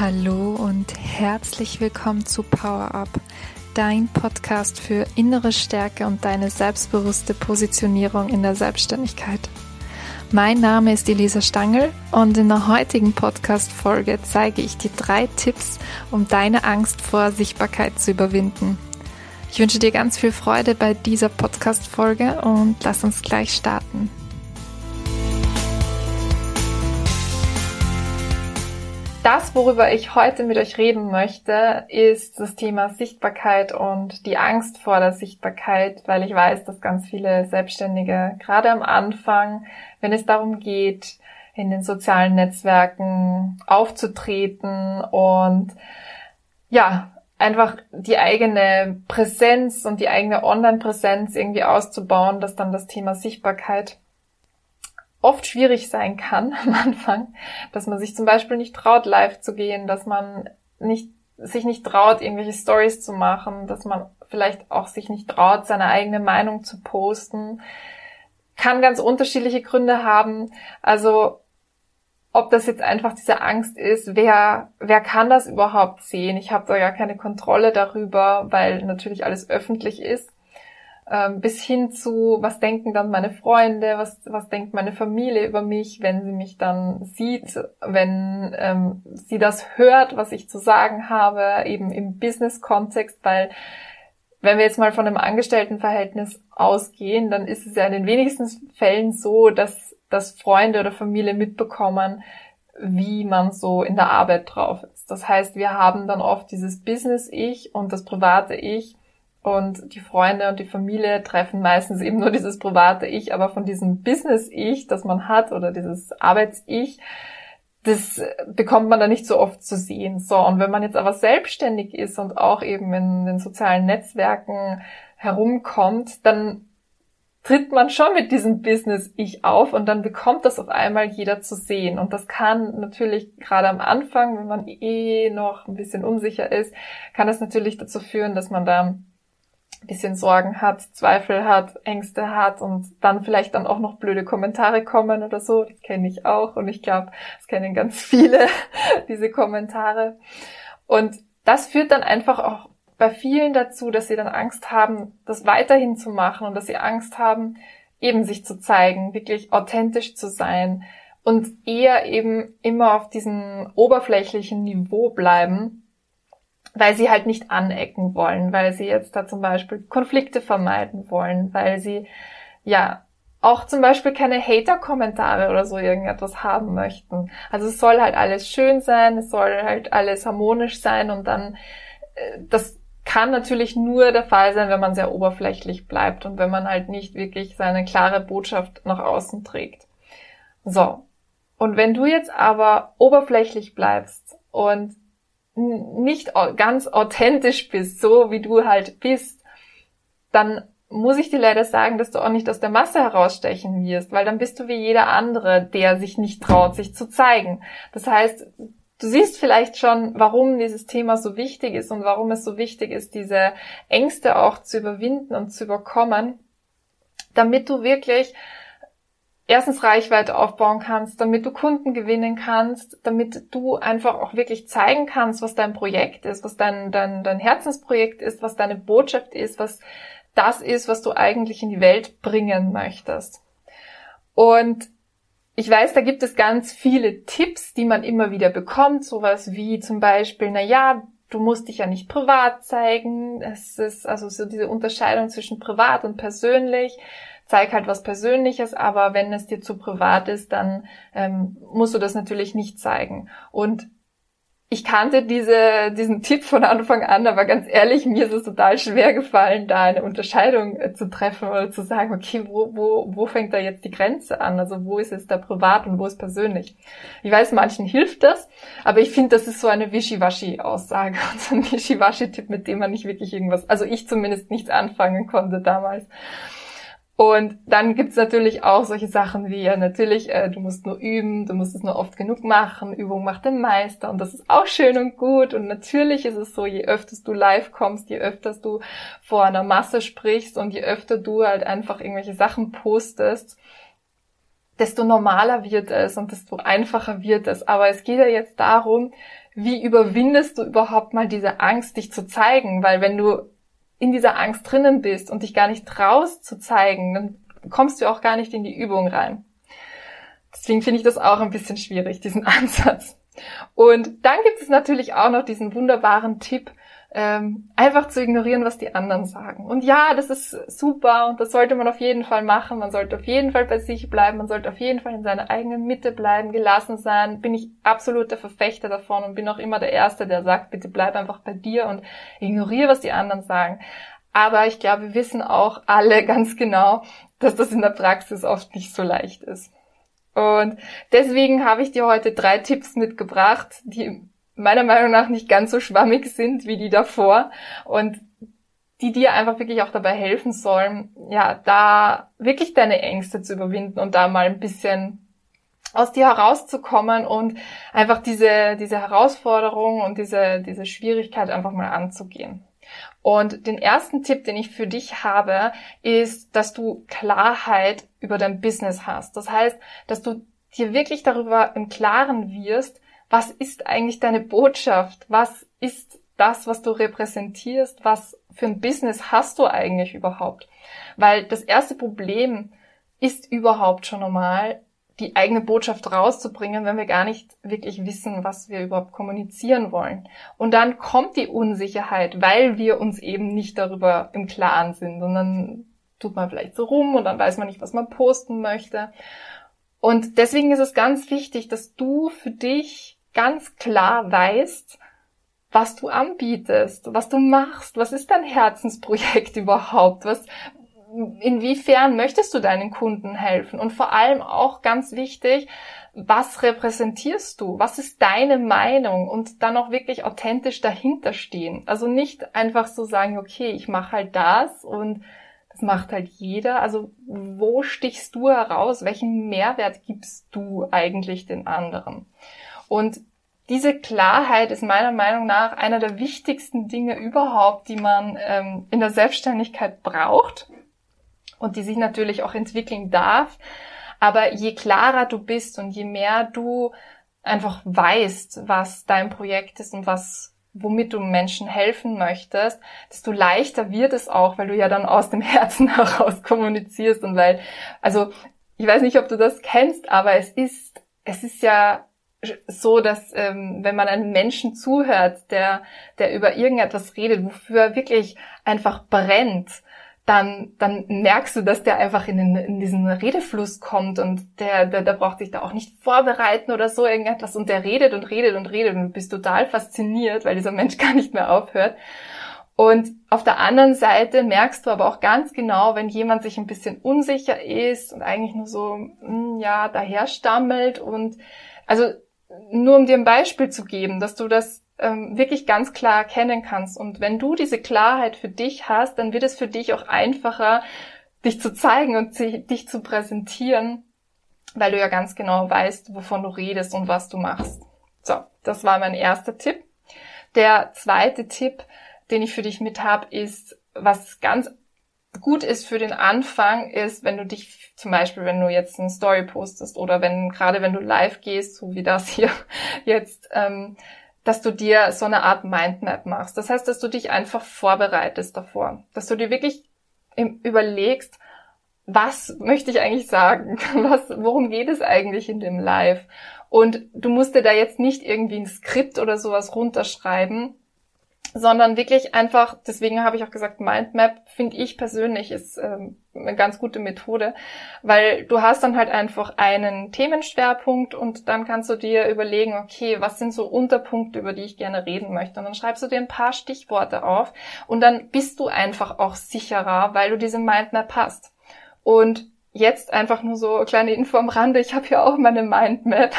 Hallo und herzlich willkommen zu Power Up, dein Podcast für innere Stärke und deine selbstbewusste Positionierung in der Selbstständigkeit. Mein Name ist Elisa Stangl und in der heutigen Podcast-Folge zeige ich dir drei Tipps, um deine Angst vor Sichtbarkeit zu überwinden. Ich wünsche dir ganz viel Freude bei dieser Podcast-Folge und lass uns gleich starten. Das, worüber ich heute mit euch reden möchte, ist das Thema Sichtbarkeit und die Angst vor der Sichtbarkeit, weil ich weiß, dass ganz viele Selbstständige gerade am Anfang, wenn es darum geht, in den sozialen Netzwerken aufzutreten und ja, einfach die eigene Präsenz und die eigene Online-Präsenz irgendwie auszubauen, dass dann das Thema Sichtbarkeit oft schwierig sein kann am Anfang, dass man sich zum Beispiel nicht traut, live zu gehen, dass man nicht, sich nicht traut, irgendwelche Stories zu machen, dass man vielleicht auch sich nicht traut, seine eigene Meinung zu posten, kann ganz unterschiedliche Gründe haben. Also ob das jetzt einfach diese Angst ist, wer, wer kann das überhaupt sehen? Ich habe da ja keine Kontrolle darüber, weil natürlich alles öffentlich ist bis hin zu, was denken dann meine Freunde, was, was denkt meine Familie über mich, wenn sie mich dann sieht, wenn ähm, sie das hört, was ich zu sagen habe, eben im Business-Kontext, weil wenn wir jetzt mal von einem Angestelltenverhältnis ausgehen, dann ist es ja in den wenigsten Fällen so, dass, dass Freunde oder Familie mitbekommen, wie man so in der Arbeit drauf ist. Das heißt, wir haben dann oft dieses Business-Ich und das private Ich und die Freunde und die Familie treffen meistens eben nur dieses private Ich, aber von diesem Business-Ich, das man hat, oder dieses Arbeits-Ich, das bekommt man da nicht so oft zu sehen. So, und wenn man jetzt aber selbstständig ist und auch eben in den sozialen Netzwerken herumkommt, dann tritt man schon mit diesem Business-Ich auf und dann bekommt das auf einmal jeder zu sehen. Und das kann natürlich gerade am Anfang, wenn man eh noch ein bisschen unsicher ist, kann das natürlich dazu führen, dass man da bisschen Sorgen hat, Zweifel hat, Ängste hat und dann vielleicht dann auch noch blöde Kommentare kommen oder so. Das kenne ich auch und ich glaube, das kennen ganz viele, diese Kommentare. Und das führt dann einfach auch bei vielen dazu, dass sie dann Angst haben, das weiterhin zu machen und dass sie Angst haben, eben sich zu zeigen, wirklich authentisch zu sein und eher eben immer auf diesem oberflächlichen Niveau bleiben weil sie halt nicht anecken wollen, weil sie jetzt da zum Beispiel Konflikte vermeiden wollen, weil sie ja auch zum Beispiel keine Hater-Kommentare oder so irgendetwas haben möchten. Also es soll halt alles schön sein, es soll halt alles harmonisch sein und dann, äh, das kann natürlich nur der Fall sein, wenn man sehr oberflächlich bleibt und wenn man halt nicht wirklich seine klare Botschaft nach außen trägt. So. Und wenn du jetzt aber oberflächlich bleibst und nicht ganz authentisch bist, so wie du halt bist, dann muss ich dir leider sagen, dass du auch nicht aus der Masse herausstechen wirst, weil dann bist du wie jeder andere, der sich nicht traut, sich zu zeigen. Das heißt, du siehst vielleicht schon, warum dieses Thema so wichtig ist und warum es so wichtig ist, diese Ängste auch zu überwinden und zu überkommen, damit du wirklich erstens Reichweite aufbauen kannst, damit du Kunden gewinnen kannst, damit du einfach auch wirklich zeigen kannst, was dein Projekt ist, was dein, dein, dein Herzensprojekt ist, was deine Botschaft ist, was das ist, was du eigentlich in die Welt bringen möchtest. Und ich weiß, da gibt es ganz viele Tipps, die man immer wieder bekommt, sowas wie zum Beispiel, na ja, du musst dich ja nicht privat zeigen. Es ist also so diese Unterscheidung zwischen privat und persönlich zeig halt was Persönliches, aber wenn es dir zu privat ist, dann ähm, musst du das natürlich nicht zeigen. Und ich kannte diese, diesen Tipp von Anfang an, aber ganz ehrlich, mir ist es total schwer gefallen, da eine Unterscheidung äh, zu treffen oder zu sagen, okay, wo, wo, wo fängt da jetzt die Grenze an? Also wo ist es da privat und wo ist persönlich? Ich weiß, manchen hilft das, aber ich finde, das ist so eine Wischiwaschi-Aussage und so ein Wischiwaschi-Tipp, mit dem man nicht wirklich irgendwas, also ich zumindest nichts anfangen konnte damals. Und dann gibt's natürlich auch solche Sachen wie, ja, natürlich, äh, du musst nur üben, du musst es nur oft genug machen, Übung macht den Meister und das ist auch schön und gut. Und natürlich ist es so, je öfter du live kommst, je öfter du vor einer Masse sprichst und je öfter du halt einfach irgendwelche Sachen postest, desto normaler wird es und desto einfacher wird es. Aber es geht ja jetzt darum, wie überwindest du überhaupt mal diese Angst, dich zu zeigen? Weil wenn du in dieser Angst drinnen bist und dich gar nicht traust zu zeigen, dann kommst du auch gar nicht in die Übung rein. Deswegen finde ich das auch ein bisschen schwierig, diesen Ansatz. Und dann gibt es natürlich auch noch diesen wunderbaren Tipp, ähm, einfach zu ignorieren, was die anderen sagen. Und ja, das ist super und das sollte man auf jeden Fall machen. Man sollte auf jeden Fall bei sich bleiben, man sollte auf jeden Fall in seiner eigenen Mitte bleiben, gelassen sein. Bin ich absolut der Verfechter davon und bin auch immer der Erste, der sagt, bitte bleib einfach bei dir und ignoriere, was die anderen sagen. Aber ich glaube, wir wissen auch alle ganz genau, dass das in der Praxis oft nicht so leicht ist. Und deswegen habe ich dir heute drei Tipps mitgebracht, die meiner Meinung nach nicht ganz so schwammig sind wie die davor und die dir einfach wirklich auch dabei helfen sollen, ja, da wirklich deine Ängste zu überwinden und da mal ein bisschen aus dir herauszukommen und einfach diese, diese Herausforderung und diese, diese Schwierigkeit einfach mal anzugehen. Und den ersten Tipp, den ich für dich habe, ist, dass du Klarheit über dein Business hast. Das heißt, dass du dir wirklich darüber im Klaren wirst, was ist eigentlich deine Botschaft? Was ist das, was du repräsentierst? Was für ein Business hast du eigentlich überhaupt? Weil das erste Problem ist überhaupt schon normal, die eigene Botschaft rauszubringen, wenn wir gar nicht wirklich wissen, was wir überhaupt kommunizieren wollen. Und dann kommt die Unsicherheit, weil wir uns eben nicht darüber im Klaren sind. Dann tut man vielleicht so rum und dann weiß man nicht, was man posten möchte. Und deswegen ist es ganz wichtig, dass du für dich ganz klar weißt, was du anbietest, was du machst, was ist dein Herzensprojekt überhaupt, was, inwiefern möchtest du deinen Kunden helfen und vor allem auch ganz wichtig, was repräsentierst du? Was ist deine Meinung? Und dann auch wirklich authentisch dahinter stehen. Also nicht einfach so sagen, okay, ich mache halt das und das macht halt jeder. Also wo stichst du heraus? Welchen Mehrwert gibst du eigentlich den anderen? Und diese Klarheit ist meiner Meinung nach einer der wichtigsten Dinge überhaupt, die man ähm, in der Selbstständigkeit braucht und die sich natürlich auch entwickeln darf. Aber je klarer du bist und je mehr du einfach weißt, was dein Projekt ist und was womit du Menschen helfen möchtest, desto leichter wird es auch, weil du ja dann aus dem Herzen heraus kommunizierst und weil, also ich weiß nicht, ob du das kennst, aber es ist, es ist ja so, dass ähm, wenn man einem Menschen zuhört, der, der über irgendetwas redet, wofür er wirklich einfach brennt, dann, dann merkst du, dass der einfach in, den, in diesen Redefluss kommt und der, der, der braucht sich da auch nicht vorbereiten oder so irgendetwas und der redet und redet und redet und bist total fasziniert, weil dieser Mensch gar nicht mehr aufhört. Und auf der anderen Seite merkst du aber auch ganz genau, wenn jemand sich ein bisschen unsicher ist und eigentlich nur so, hm, ja, daher stammelt und also nur um dir ein Beispiel zu geben, dass du das ähm, wirklich ganz klar erkennen kannst. Und wenn du diese Klarheit für dich hast, dann wird es für dich auch einfacher, dich zu zeigen und dich zu präsentieren, weil du ja ganz genau weißt, wovon du redest und was du machst. So, das war mein erster Tipp. Der zweite Tipp, den ich für dich mit habe, ist, was ganz gut ist für den Anfang, ist, wenn du dich zum Beispiel, wenn du jetzt eine Story postest oder wenn, gerade wenn du live gehst, so wie das hier jetzt, ähm, dass du dir so eine Art Mindmap machst. Das heißt, dass du dich einfach vorbereitest davor, dass du dir wirklich überlegst, was möchte ich eigentlich sagen? Was, worum geht es eigentlich in dem Live? Und du musst dir da jetzt nicht irgendwie ein Skript oder sowas runterschreiben, sondern wirklich einfach, deswegen habe ich auch gesagt, Mindmap finde ich persönlich ist ähm, eine ganz gute Methode, weil du hast dann halt einfach einen Themenschwerpunkt und dann kannst du dir überlegen, okay, was sind so Unterpunkte, über die ich gerne reden möchte und dann schreibst du dir ein paar Stichworte auf und dann bist du einfach auch sicherer, weil du diese Mindmap hast. Und jetzt einfach nur so kleine Info am Rande. Ich habe hier auch meine Mindmap,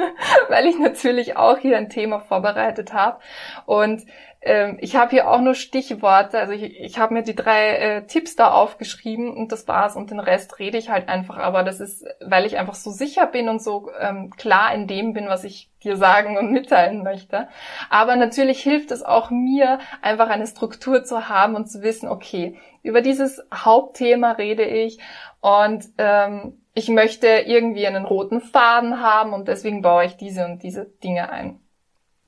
weil ich natürlich auch hier ein Thema vorbereitet habe. Und ähm, ich habe hier auch nur Stichworte. Also ich, ich habe mir die drei äh, Tipps da aufgeschrieben und das war's. Und den Rest rede ich halt einfach. Aber das ist, weil ich einfach so sicher bin und so ähm, klar in dem bin, was ich dir sagen und mitteilen möchte. Aber natürlich hilft es auch mir, einfach eine Struktur zu haben und zu wissen, okay, über dieses Hauptthema rede ich und ähm, ich möchte irgendwie einen roten Faden haben und deswegen baue ich diese und diese Dinge ein.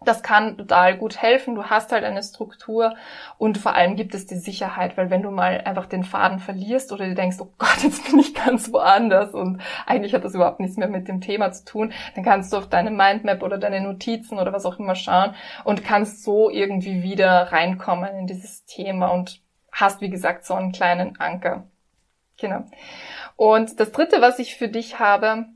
Das kann total gut helfen. Du hast halt eine Struktur und vor allem gibt es die Sicherheit, weil wenn du mal einfach den Faden verlierst oder du denkst, oh Gott, jetzt bin ich ganz woanders und eigentlich hat das überhaupt nichts mehr mit dem Thema zu tun, dann kannst du auf deine Mindmap oder deine Notizen oder was auch immer schauen und kannst so irgendwie wieder reinkommen in dieses Thema und hast, wie gesagt, so einen kleinen Anker. Genau. Und das dritte, was ich für dich habe,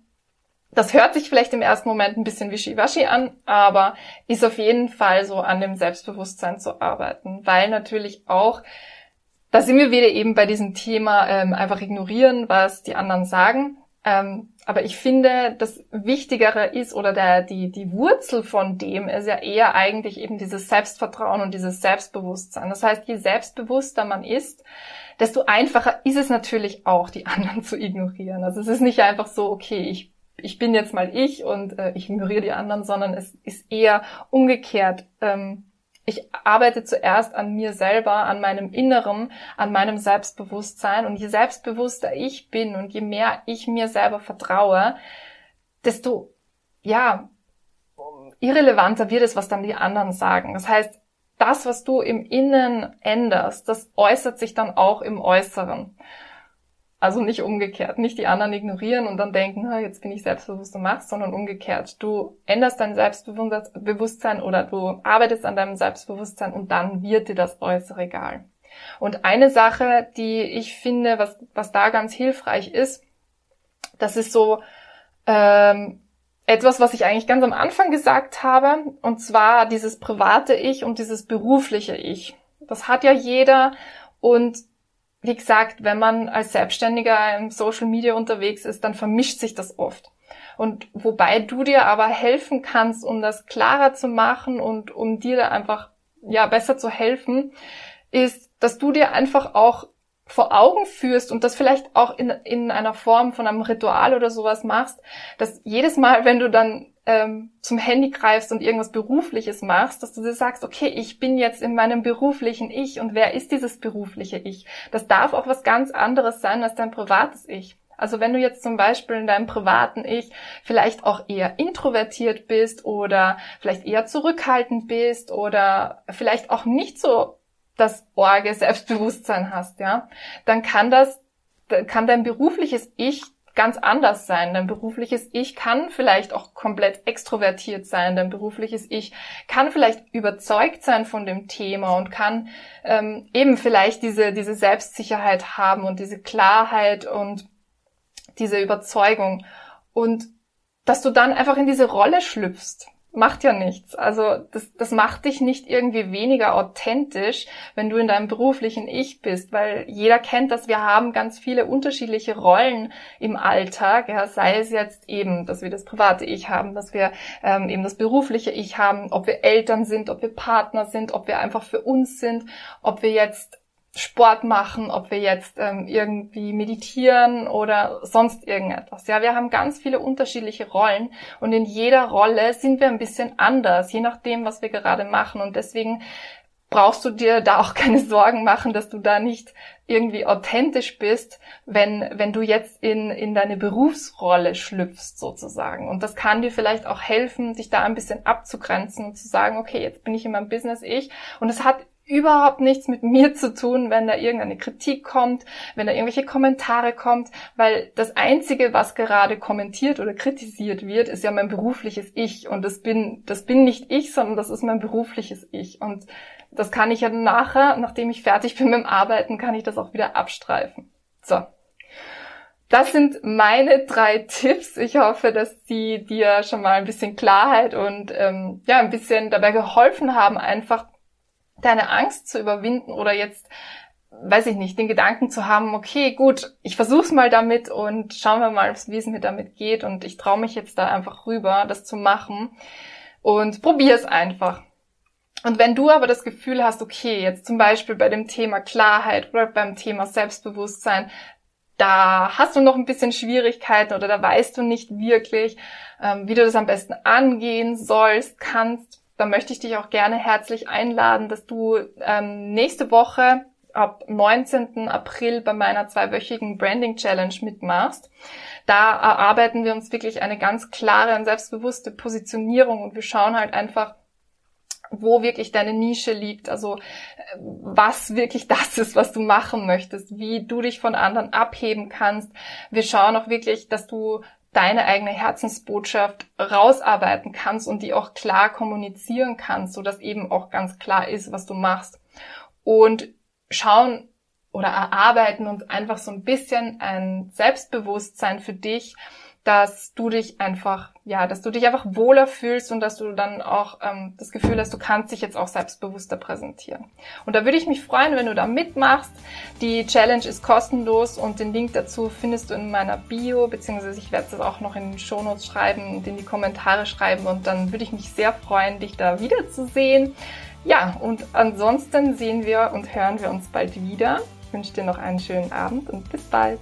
das hört sich vielleicht im ersten Moment ein bisschen wischiwaschi an, aber ist auf jeden Fall so an dem Selbstbewusstsein zu arbeiten, weil natürlich auch, da sind wir wieder eben bei diesem Thema ähm, einfach ignorieren, was die anderen sagen. Ähm, aber ich finde, das Wichtigere ist oder der, die, die Wurzel von dem ist ja eher eigentlich eben dieses Selbstvertrauen und dieses Selbstbewusstsein. Das heißt, je selbstbewusster man ist, desto einfacher ist es natürlich auch, die anderen zu ignorieren. Also es ist nicht einfach so, okay, ich ich bin jetzt mal ich und äh, ich ignoriere die anderen, sondern es ist eher umgekehrt. Ähm, ich arbeite zuerst an mir selber, an meinem Inneren, an meinem Selbstbewusstsein. Und je selbstbewusster ich bin und je mehr ich mir selber vertraue, desto, ja, irrelevanter wird es, was dann die anderen sagen. Das heißt, das, was du im Innen änderst, das äußert sich dann auch im Äußeren. Also nicht umgekehrt, nicht die anderen ignorieren und dann denken, jetzt bin ich selbstbewusst und machst, sondern umgekehrt. Du änderst dein Selbstbewusstsein oder du arbeitest an deinem Selbstbewusstsein und dann wird dir das Äußere egal. Und eine Sache, die ich finde, was, was da ganz hilfreich ist, das ist so ähm, etwas, was ich eigentlich ganz am Anfang gesagt habe, und zwar dieses private Ich und dieses berufliche Ich. Das hat ja jeder und wie gesagt, wenn man als Selbstständiger im Social Media unterwegs ist, dann vermischt sich das oft. Und wobei du dir aber helfen kannst, um das klarer zu machen und um dir da einfach, ja, besser zu helfen, ist, dass du dir einfach auch vor Augen führst und das vielleicht auch in, in einer Form von einem Ritual oder sowas machst, dass jedes Mal, wenn du dann ähm, zum Handy greifst und irgendwas Berufliches machst, dass du dir sagst, okay, ich bin jetzt in meinem beruflichen Ich und wer ist dieses berufliche Ich? Das darf auch was ganz anderes sein als dein privates Ich. Also wenn du jetzt zum Beispiel in deinem privaten Ich vielleicht auch eher introvertiert bist oder vielleicht eher zurückhaltend bist oder vielleicht auch nicht so das orge Selbstbewusstsein hast, ja, dann kann das, kann dein berufliches Ich ganz anders sein. Dein berufliches Ich kann vielleicht auch komplett extrovertiert sein. Dein berufliches Ich kann vielleicht überzeugt sein von dem Thema und kann ähm, eben vielleicht diese, diese Selbstsicherheit haben und diese Klarheit und diese Überzeugung. Und dass du dann einfach in diese Rolle schlüpfst macht ja nichts. Also das, das macht dich nicht irgendwie weniger authentisch, wenn du in deinem beruflichen Ich bist, weil jeder kennt das, wir haben ganz viele unterschiedliche Rollen im Alltag, ja, sei es jetzt eben, dass wir das private Ich haben, dass wir ähm, eben das berufliche Ich haben, ob wir Eltern sind, ob wir Partner sind, ob wir einfach für uns sind, ob wir jetzt Sport machen, ob wir jetzt ähm, irgendwie meditieren oder sonst irgendetwas. Ja, wir haben ganz viele unterschiedliche Rollen und in jeder Rolle sind wir ein bisschen anders, je nachdem, was wir gerade machen. Und deswegen brauchst du dir da auch keine Sorgen machen, dass du da nicht irgendwie authentisch bist, wenn, wenn du jetzt in, in deine Berufsrolle schlüpfst sozusagen. Und das kann dir vielleicht auch helfen, dich da ein bisschen abzugrenzen und zu sagen, okay, jetzt bin ich in meinem Business ich und es hat überhaupt nichts mit mir zu tun, wenn da irgendeine Kritik kommt, wenn da irgendwelche Kommentare kommt, weil das Einzige, was gerade kommentiert oder kritisiert wird, ist ja mein berufliches Ich und das bin, das bin nicht ich, sondern das ist mein berufliches Ich und das kann ich ja nachher, nachdem ich fertig bin mit dem Arbeiten, kann ich das auch wieder abstreifen. So. Das sind meine drei Tipps. Ich hoffe, dass sie dir schon mal ein bisschen Klarheit und ähm, ja ein bisschen dabei geholfen haben, einfach deine Angst zu überwinden oder jetzt, weiß ich nicht, den Gedanken zu haben, okay, gut, ich versuch's mal damit und schauen wir mal, wie es mir damit geht und ich traue mich jetzt da einfach rüber, das zu machen und probier's einfach. Und wenn du aber das Gefühl hast, okay, jetzt zum Beispiel bei dem Thema Klarheit oder beim Thema Selbstbewusstsein, da hast du noch ein bisschen Schwierigkeiten oder da weißt du nicht wirklich, ähm, wie du das am besten angehen sollst, kannst, da möchte ich dich auch gerne herzlich einladen, dass du ähm, nächste Woche ab 19. April bei meiner zweiwöchigen Branding Challenge mitmachst. Da erarbeiten wir uns wirklich eine ganz klare und selbstbewusste Positionierung und wir schauen halt einfach, wo wirklich deine Nische liegt, also äh, was wirklich das ist, was du machen möchtest, wie du dich von anderen abheben kannst. Wir schauen auch wirklich, dass du deine eigene Herzensbotschaft rausarbeiten kannst und die auch klar kommunizieren kannst, so dass eben auch ganz klar ist, was du machst. Und schauen oder erarbeiten uns einfach so ein bisschen ein Selbstbewusstsein für dich, dass du dich einfach, ja, dass du dich einfach wohler fühlst und dass du dann auch ähm, das Gefühl hast, du kannst dich jetzt auch selbstbewusster präsentieren. Und da würde ich mich freuen, wenn du da mitmachst. Die Challenge ist kostenlos und den Link dazu findest du in meiner Bio, beziehungsweise ich werde es auch noch in den Shownotes schreiben und in die Kommentare schreiben und dann würde ich mich sehr freuen, dich da wiederzusehen. Ja, und ansonsten sehen wir und hören wir uns bald wieder. Ich wünsche dir noch einen schönen Abend und bis bald.